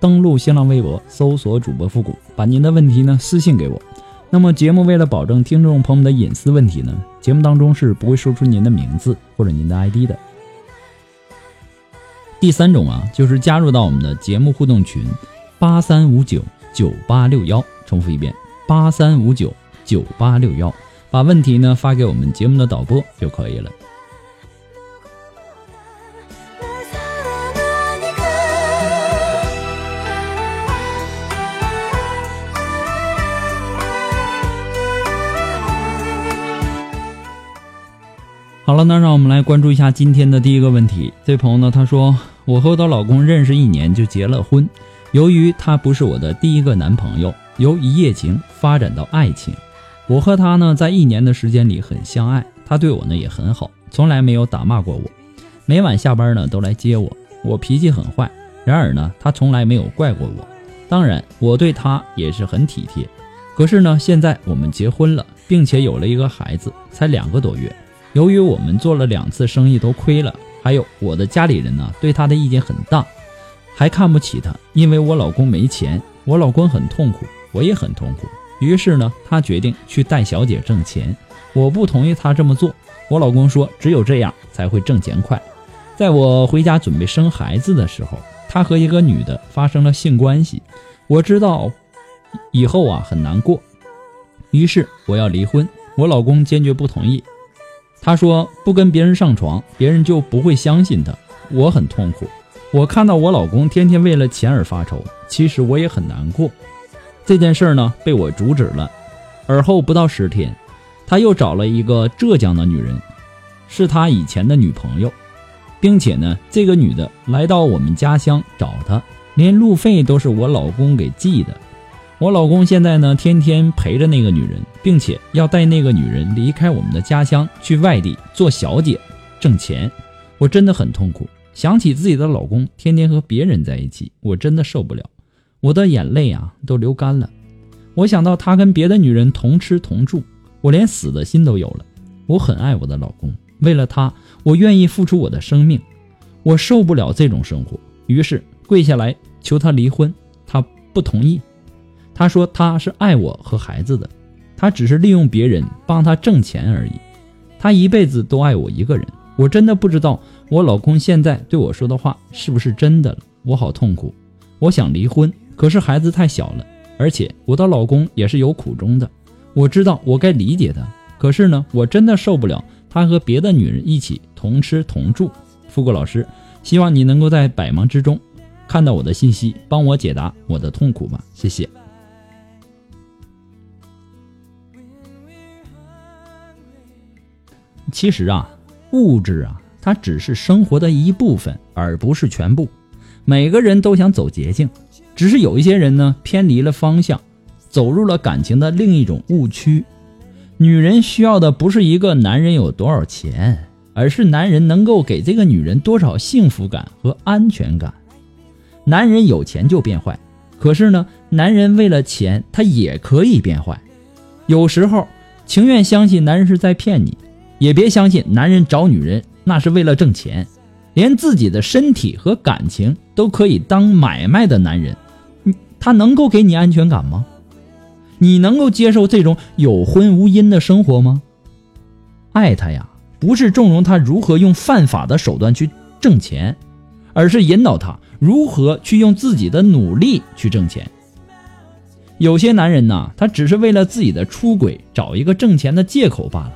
登录新浪微博，搜索主播复古，把您的问题呢私信给我。那么节目为了保证听众朋友们的隐私问题呢，节目当中是不会说出您的名字或者您的 ID 的。第三种啊，就是加入到我们的节目互动群八三五九九八六幺，重复一遍八三五九九八六幺，把问题呢发给我们节目的导播就可以了。好了，那让我们来关注一下今天的第一个问题。这位朋友呢，他说：“我和我的老公认识一年就结了婚，由于他不是我的第一个男朋友，由一夜情发展到爱情。我和他呢，在一年的时间里很相爱，他对我呢也很好，从来没有打骂过我，每晚下班呢都来接我。我脾气很坏，然而呢，他从来没有怪过我。当然，我对他也是很体贴。可是呢，现在我们结婚了，并且有了一个孩子，才两个多月。”由于我们做了两次生意都亏了，还有我的家里人呢对他的意见很大，还看不起他，因为我老公没钱，我老公很痛苦，我也很痛苦。于是呢，他决定去带小姐挣钱，我不同意他这么做。我老公说，只有这样才会挣钱快。在我回家准备生孩子的时候，他和一个女的发生了性关系，我知道以后啊很难过，于是我要离婚，我老公坚决不同意。他说不跟别人上床，别人就不会相信他。我很痛苦，我看到我老公天天为了钱而发愁，其实我也很难过。这件事呢被我阻止了。而后不到十天，他又找了一个浙江的女人，是他以前的女朋友，并且呢这个女的来到我们家乡找他，连路费都是我老公给寄的。我老公现在呢，天天陪着那个女人，并且要带那个女人离开我们的家乡，去外地做小姐挣钱。我真的很痛苦，想起自己的老公天天和别人在一起，我真的受不了，我的眼泪啊都流干了。我想到他跟别的女人同吃同住，我连死的心都有了。我很爱我的老公，为了他，我愿意付出我的生命。我受不了这种生活，于是跪下来求他离婚，他不同意。他说他是爱我和孩子的，他只是利用别人帮他挣钱而已。他一辈子都爱我一个人。我真的不知道我老公现在对我说的话是不是真的了。我好痛苦，我想离婚，可是孩子太小了，而且我的老公也是有苦衷的。我知道我该理解他，可是呢，我真的受不了他和别的女人一起同吃同住。富贵老师，希望你能够在百忙之中看到我的信息，帮我解答我的痛苦吧，谢谢。其实啊，物质啊，它只是生活的一部分，而不是全部。每个人都想走捷径，只是有一些人呢偏离了方向，走入了感情的另一种误区。女人需要的不是一个男人有多少钱，而是男人能够给这个女人多少幸福感和安全感。男人有钱就变坏，可是呢，男人为了钱他也可以变坏。有时候情愿相信男人是在骗你，也别相信男人找女人那是为了挣钱。连自己的身体和感情都可以当买卖的男人，他能够给你安全感吗？你能够接受这种有婚无姻的生活吗？爱他呀，不是纵容他如何用犯法的手段去挣钱，而是引导他如何去用自己的努力去挣钱。有些男人呐，他只是为了自己的出轨找一个挣钱的借口罢了。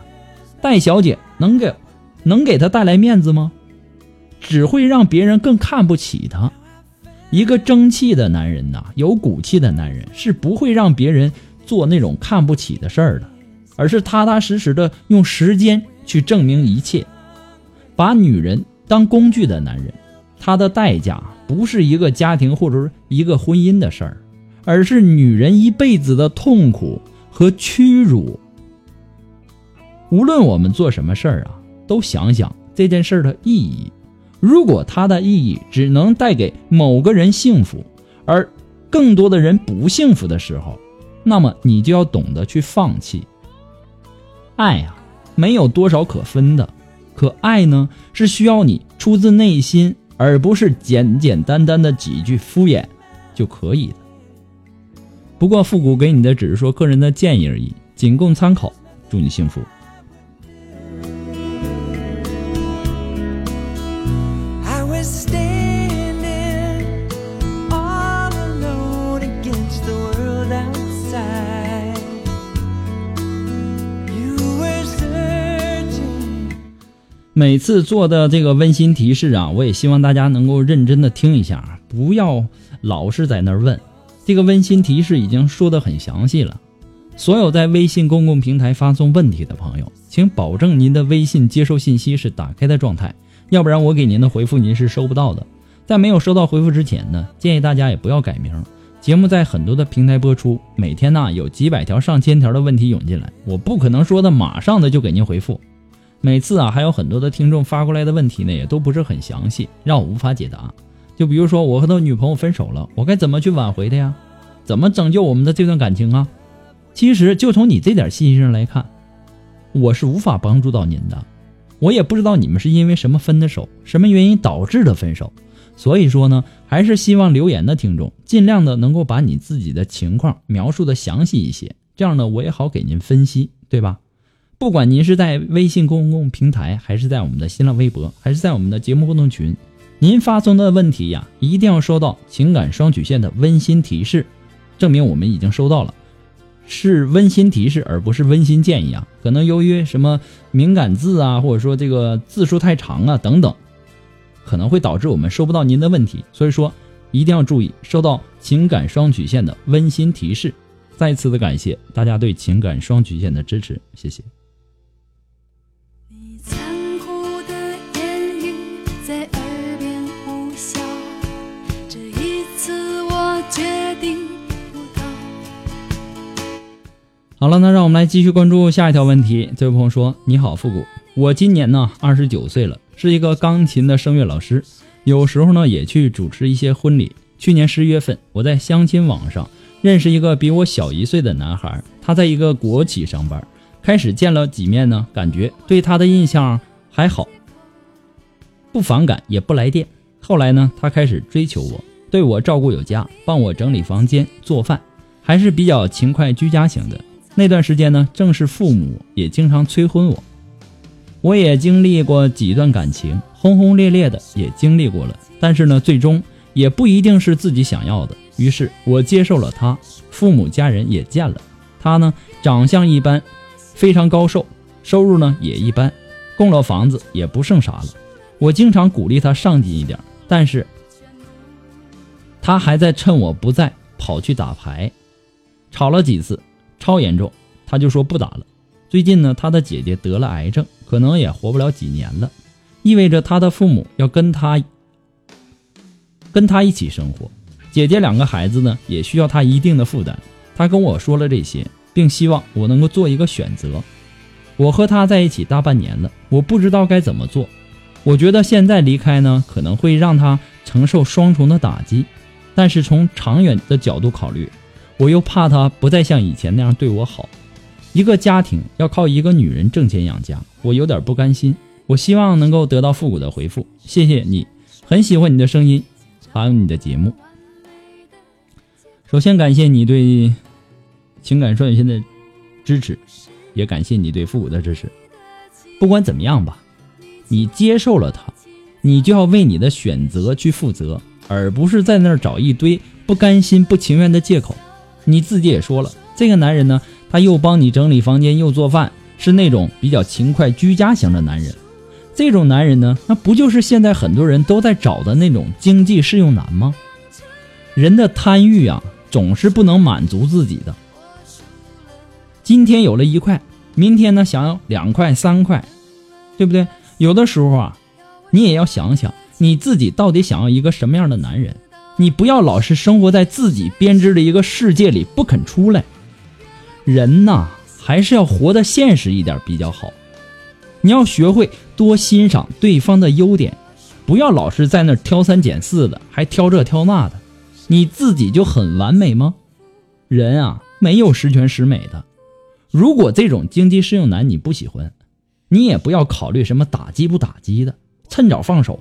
戴小姐能给能给他带来面子吗？只会让别人更看不起他。一个争气的男人呐，有骨气的男人是不会让别人做那种看不起的事儿的，而是踏踏实实的用时间去证明一切。把女人当工具的男人，他的代价不是一个家庭或者是一个婚姻的事儿，而是女人一辈子的痛苦和屈辱。无论我们做什么事儿啊，都想想这件事的意义。如果它的意义只能带给某个人幸福，而更多的人不幸福的时候，那么你就要懂得去放弃。爱啊，没有多少可分的，可爱呢，是需要你出自内心，而不是简简单单的几句敷衍就可以的。不过复古给你的只是说个人的建议而已，仅供参考。祝你幸福。每次做的这个温馨提示啊，我也希望大家能够认真的听一下，不要老是在那儿问。这个温馨提示已经说的很详细了。所有在微信公共平台发送问题的朋友，请保证您的微信接收信息是打开的状态，要不然我给您的回复您是收不到的。在没有收到回复之前呢，建议大家也不要改名。节目在很多的平台播出，每天呢有几百条、上千条的问题涌进来，我不可能说的马上的就给您回复。每次啊，还有很多的听众发过来的问题呢，也都不是很详细，让我无法解答。就比如说，我和他女朋友分手了，我该怎么去挽回的呀？怎么拯救我们的这段感情啊？其实，就从你这点信息上来看，我是无法帮助到您的。我也不知道你们是因为什么分的手，什么原因导致的分手。所以说呢，还是希望留言的听众尽量的能够把你自己的情况描述的详细一些，这样呢，我也好给您分析，对吧？不管您是在微信公共平台，还是在我们的新浪微博，还是在我们的节目互动群，您发送的问题呀，一定要收到情感双曲线的温馨提示，证明我们已经收到了，是温馨提示，而不是温馨建议啊。可能由于什么敏感字啊，或者说这个字数太长啊等等，可能会导致我们收不到您的问题。所以说，一定要注意收到情感双曲线的温馨提示。再次的感谢大家对情感双曲线的支持，谢谢。好了，那让我们来继续关注下一条问题。这位朋友说：“你好，复古，我今年呢二十九岁了，是一个钢琴的声乐老师，有时候呢也去主持一些婚礼。去年十月份，我在相亲网上认识一个比我小一岁的男孩，他在一个国企上班。开始见了几面呢，感觉对他的印象还好，不反感也不来电。后来呢，他开始追求我，对我照顾有加，帮我整理房间、做饭，还是比较勤快居家型的。”那段时间呢，正是父母也经常催婚我，我也经历过几段感情，轰轰烈烈的也经历过了，但是呢，最终也不一定是自己想要的。于是我接受了他，父母家人也见了他呢，长相一般，非常高瘦，收入呢也一般，供了房子也不剩啥了。我经常鼓励他上进一点，但是他还在趁我不在跑去打牌，吵了几次。超严重，他就说不打了。最近呢，他的姐姐得了癌症，可能也活不了几年了，意味着他的父母要跟他跟他一起生活。姐姐两个孩子呢，也需要他一定的负担。他跟我说了这些，并希望我能够做一个选择。我和他在一起大半年了，我不知道该怎么做。我觉得现在离开呢，可能会让他承受双重的打击。但是从长远的角度考虑，我又怕他不再像以前那样对我好。一个家庭要靠一个女人挣钱养家，我有点不甘心。我希望能够得到复古的回复，谢谢你，很喜欢你的声音，还有你的节目。首先感谢你对情感双线的支持，也感谢你对复古的支持。不管怎么样吧，你接受了他，你就要为你的选择去负责。而不是在那儿找一堆不甘心、不情愿的借口。你自己也说了，这个男人呢，他又帮你整理房间，又做饭，是那种比较勤快、居家型的男人。这种男人呢，那不就是现在很多人都在找的那种经济适用男吗？人的贪欲啊，总是不能满足自己的。今天有了一块，明天呢想要两块、三块，对不对？有的时候啊，你也要想想。你自己到底想要一个什么样的男人？你不要老是生活在自己编织的一个世界里不肯出来。人呐，还是要活得现实一点比较好。你要学会多欣赏对方的优点，不要老是在那挑三拣四的，还挑这挑那的。你自己就很完美吗？人啊，没有十全十美的。如果这种经济适用男你不喜欢，你也不要考虑什么打击不打击的，趁早放手。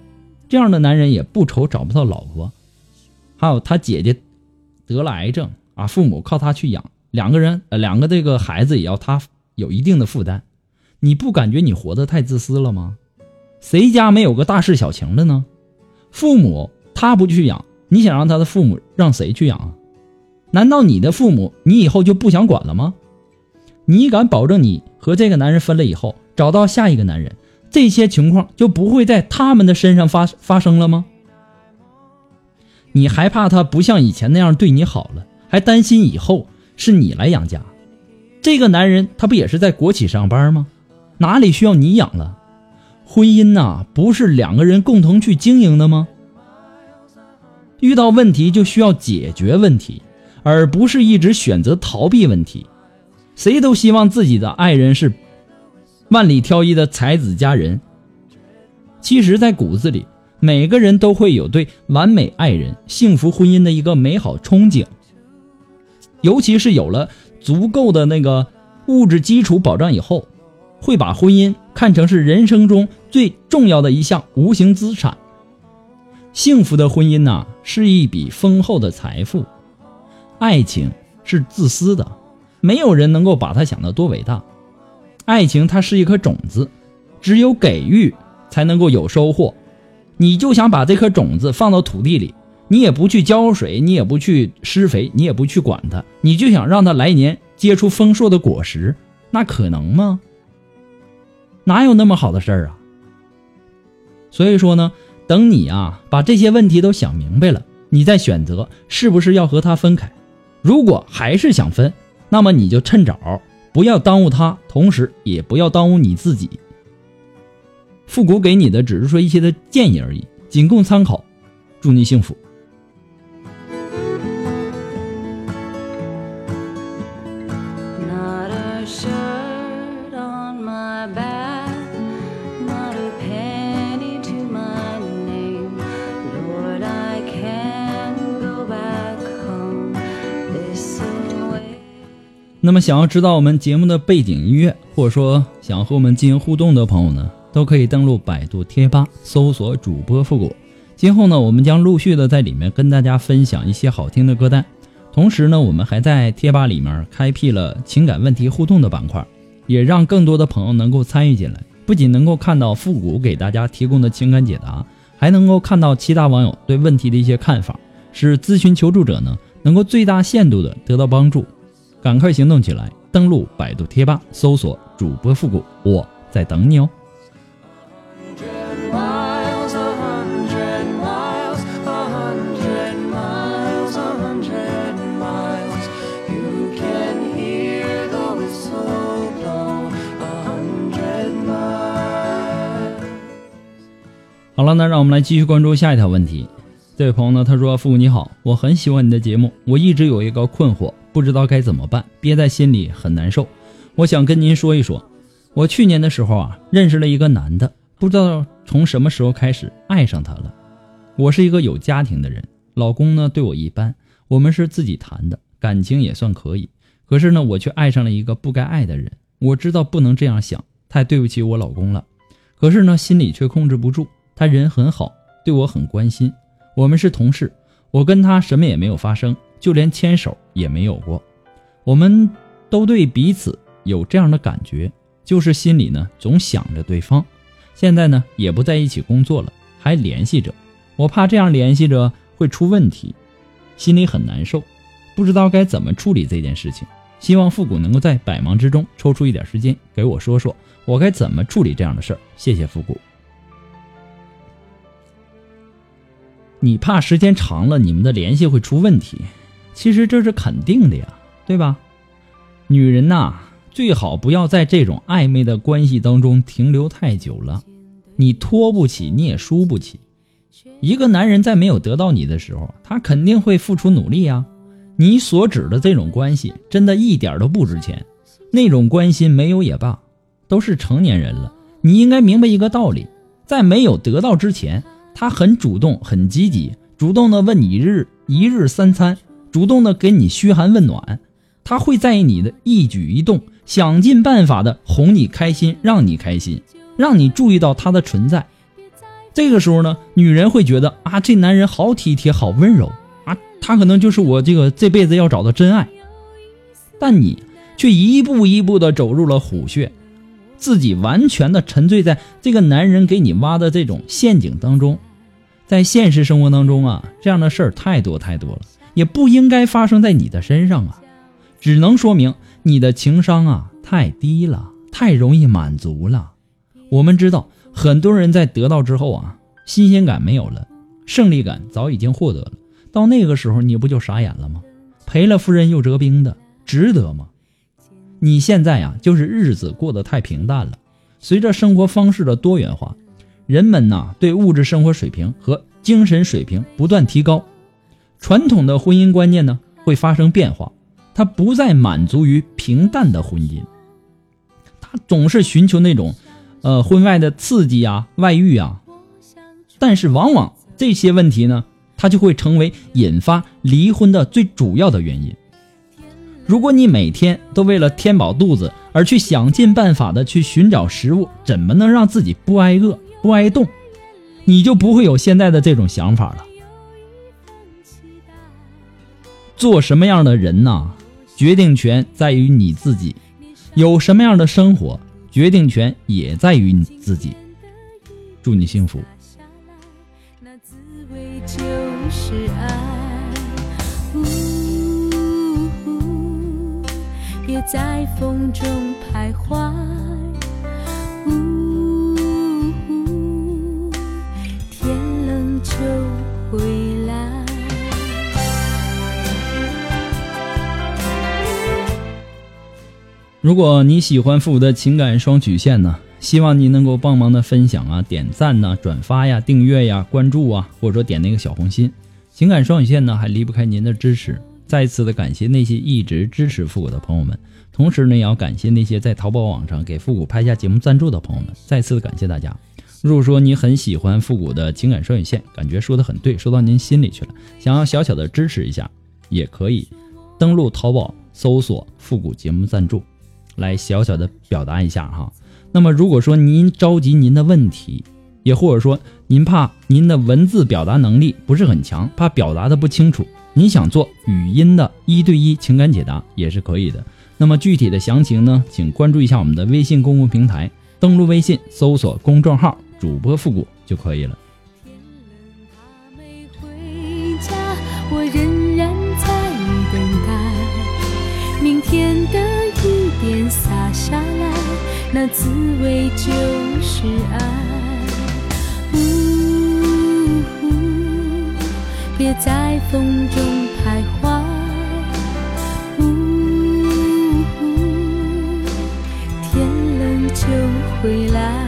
这样的男人也不愁找不到老婆，还有他姐姐得了癌症啊，父母靠他去养，两个人呃两个这个孩子也要他有一定的负担，你不感觉你活得太自私了吗？谁家没有个大事小情的呢？父母他不去养，你想让他的父母让谁去养啊？难道你的父母你以后就不想管了吗？你敢保证你和这个男人分了以后找到下一个男人？这些情况就不会在他们的身上发发生了吗？你还怕他不像以前那样对你好了，还担心以后是你来养家？这个男人他不也是在国企上班吗？哪里需要你养了？婚姻呐，不是两个人共同去经营的吗？遇到问题就需要解决问题，而不是一直选择逃避问题。谁都希望自己的爱人是。万里挑一的才子佳人，其实，在骨子里，每个人都会有对完美爱人、幸福婚姻的一个美好憧憬。尤其是有了足够的那个物质基础保障以后，会把婚姻看成是人生中最重要的一项无形资产。幸福的婚姻呐，是一笔丰厚的财富。爱情是自私的，没有人能够把它想得多伟大。爱情它是一颗种子，只有给予才能够有收获。你就想把这颗种子放到土地里，你也不去浇水，你也不去施肥，你也不去管它，你就想让它来年结出丰硕的果实，那可能吗？哪有那么好的事儿啊？所以说呢，等你啊把这些问题都想明白了，你再选择是不是要和他分开。如果还是想分，那么你就趁早。不要耽误他，同时也不要耽误你自己。复古给你的只是说一些的建议而已，仅供参考。祝你幸福。那么，想要知道我们节目的背景音乐，或者说想和我们进行互动的朋友呢，都可以登录百度贴吧搜索主播复古。今后呢，我们将陆续的在里面跟大家分享一些好听的歌单。同时呢，我们还在贴吧里面开辟了情感问题互动的板块，也让更多的朋友能够参与进来。不仅能够看到复古给大家提供的情感解答，还能够看到其他网友对问题的一些看法，使咨询求助者呢能够最大限度的得到帮助。赶快行动起来！登录百度贴吧，搜索“主播复古”，我在等你哦。好了，那让我们来继续关注下一条问题。这位朋友呢，他说：“父母你好，我很喜欢你的节目，我一直有一个困惑。”不知道该怎么办，憋在心里很难受。我想跟您说一说，我去年的时候啊，认识了一个男的，不知道从什么时候开始爱上他了。我是一个有家庭的人，老公呢对我一般，我们是自己谈的，感情也算可以。可是呢，我却爱上了一个不该爱的人。我知道不能这样想，太对不起我老公了。可是呢，心里却控制不住。他人很好，对我很关心。我们是同事，我跟他什么也没有发生，就连牵手也没有过。我们都对彼此有这样的感觉，就是心里呢总想着对方。现在呢也不在一起工作了，还联系着。我怕这样联系着会出问题，心里很难受，不知道该怎么处理这件事情。希望复古能够在百忙之中抽出一点时间给我说说，我该怎么处理这样的事儿。谢谢复古。你怕时间长了，你们的联系会出问题，其实这是肯定的呀，对吧？女人呐，最好不要在这种暧昧的关系当中停留太久了，你拖不起，你也输不起。一个男人在没有得到你的时候，他肯定会付出努力呀。你所指的这种关系，真的一点都不值钱。那种关心没有也罢，都是成年人了。你应该明白一个道理，在没有得到之前，他很主动、很积极，主动的问你日一日三餐，主动的给你嘘寒问暖，他会在意你的一举一动，想尽办法的哄你开心，让你开心，让你注意到他的存在。这个时候呢，女人会觉得啊，这男人好体贴，好温柔啊。他可能就是我这个这辈子要找的真爱，但你却一步一步的走入了虎穴，自己完全的沉醉在这个男人给你挖的这种陷阱当中。在现实生活当中啊，这样的事儿太多太多了，也不应该发生在你的身上啊，只能说明你的情商啊太低了，太容易满足了。我们知道，很多人在得到之后啊，新鲜感没有了，胜利感早已经获得了。到那个时候，你不就傻眼了吗？赔了夫人又折兵的，值得吗？你现在呀，就是日子过得太平淡了。随着生活方式的多元化，人们呐对物质生活水平和精神水平不断提高，传统的婚姻观念呢会发生变化，他不再满足于平淡的婚姻，他总是寻求那种，呃，婚外的刺激啊、外遇啊，但是往往这些问题呢。它就会成为引发离婚的最主要的原因。如果你每天都为了填饱肚子而去想尽办法的去寻找食物，怎么能让自己不挨饿、不挨冻？你就不会有现在的这种想法了。做什么样的人呢？决定权在于你自己。有什么样的生活，决定权也在于你自己。祝你幸福。别在风中徘徊。如果你喜欢复古的情感双曲线呢？希望你能够帮忙的分享啊、点赞呐、转发呀、订阅呀、关注啊，或者说点那个小红心。情感双曲线呢，还离不开您的支持。再次的感谢那些一直支持复古的朋友们，同时呢，也要感谢那些在淘宝网上给复古拍下节目赞助的朋友们。再次的感谢大家。如果说你很喜欢复古的情感双曲线，感觉说的很对，说到您心里去了，想要小小的支持一下，也可以登录淘宝搜索“复古节目赞助”，来小小的表达一下哈。那么如果说您着急您的问题。也或者说，您怕您的文字表达能力不是很强，怕表达的不清楚，您想做语音的一对一情感解答也是可以的。那么具体的详情呢，请关注一下我们的微信公共平台，登录微信搜索公众号“主播复古”就可以了。那滋味就是爱。别在风中徘徊，天冷就回来。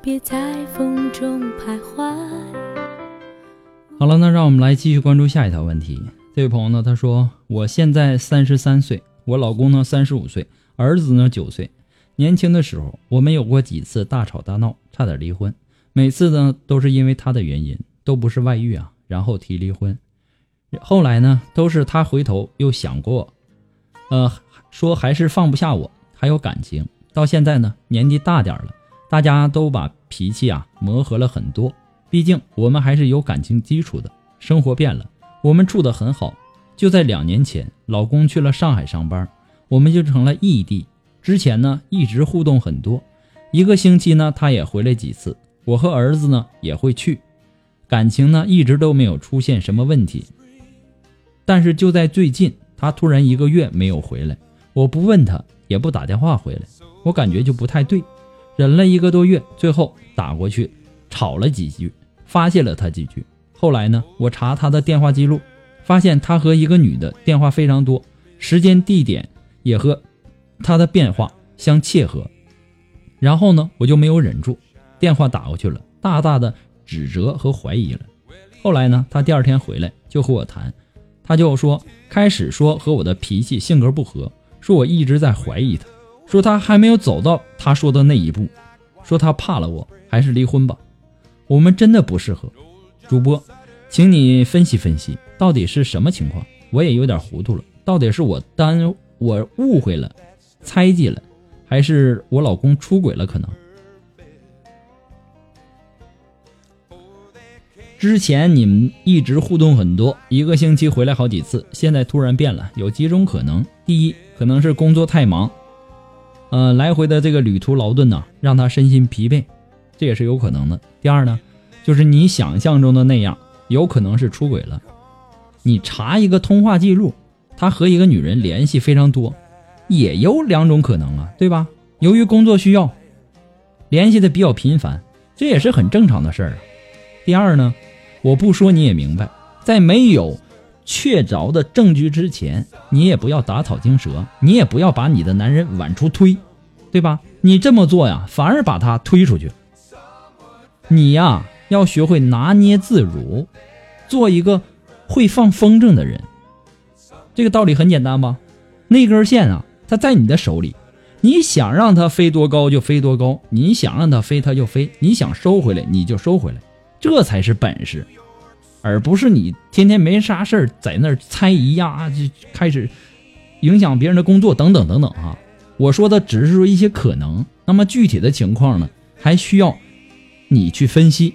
别在风中徘徊。好了，那让我们来继续关注下一条问题。这位朋友呢，他说：“我现在三十三岁，我老公呢三十五岁，儿子呢九岁。年轻的时候，我们有过几次大吵大闹，差点离婚。每次呢都是因为他的原因，都不是外遇啊，然后提离婚。后来呢都是他回头又想过，呃，说还是放不下我，还有感情。到现在呢年纪大点了，大家都把脾气啊磨合了很多。毕竟我们还是有感情基础的。生活变了，我们处得很好。就在两年前，老公去了上海上班，我们就成了异地。之前呢，一直互动很多，一个星期呢，他也回来几次。我和儿子呢也会去，感情呢一直都没有出现什么问题。但是就在最近，他突然一个月没有回来，我不问他，也不打电话回来，我感觉就不太对。忍了一个多月，最后打过去，吵了几句，发泄了他几句。后来呢，我查他的电话记录，发现他和一个女的电话非常多，时间地点也和他的变化相切合。然后呢，我就没有忍住，电话打过去了，大大的指责和怀疑了。后来呢，他第二天回来就和我谈，他就说开始说和我的脾气性格不合，说我一直在怀疑他，说他还没有走到他说的那一步，说他怕了我，还是离婚吧，我们真的不适合。主播，请你分析分析，到底是什么情况？我也有点糊涂了，到底是我单我误会了，猜忌了，还是我老公出轨了？可能之前你们一直互动很多，一个星期回来好几次，现在突然变了，有几种可能：第一，可能是工作太忙，呃，来回的这个旅途劳顿呢，让他身心疲惫，这也是有可能的；第二呢？就是你想象中的那样，有可能是出轨了。你查一个通话记录，他和一个女人联系非常多，也有两种可能啊，对吧？由于工作需要，联系的比较频繁，这也是很正常的事儿。第二呢，我不说你也明白，在没有确凿的证据之前，你也不要打草惊蛇，你也不要把你的男人往出推，对吧？你这么做呀，反而把他推出去。你呀。要学会拿捏自如，做一个会放风筝的人。这个道理很简单吧？那根线啊，它在你的手里，你想让它飞多高就飞多高，你想让它飞它就飞，你想收回来你就收回来，这才是本事，而不是你天天没啥事儿在那儿猜疑呀，就开始影响别人的工作等等等等啊。我说的只是说一些可能，那么具体的情况呢，还需要你去分析。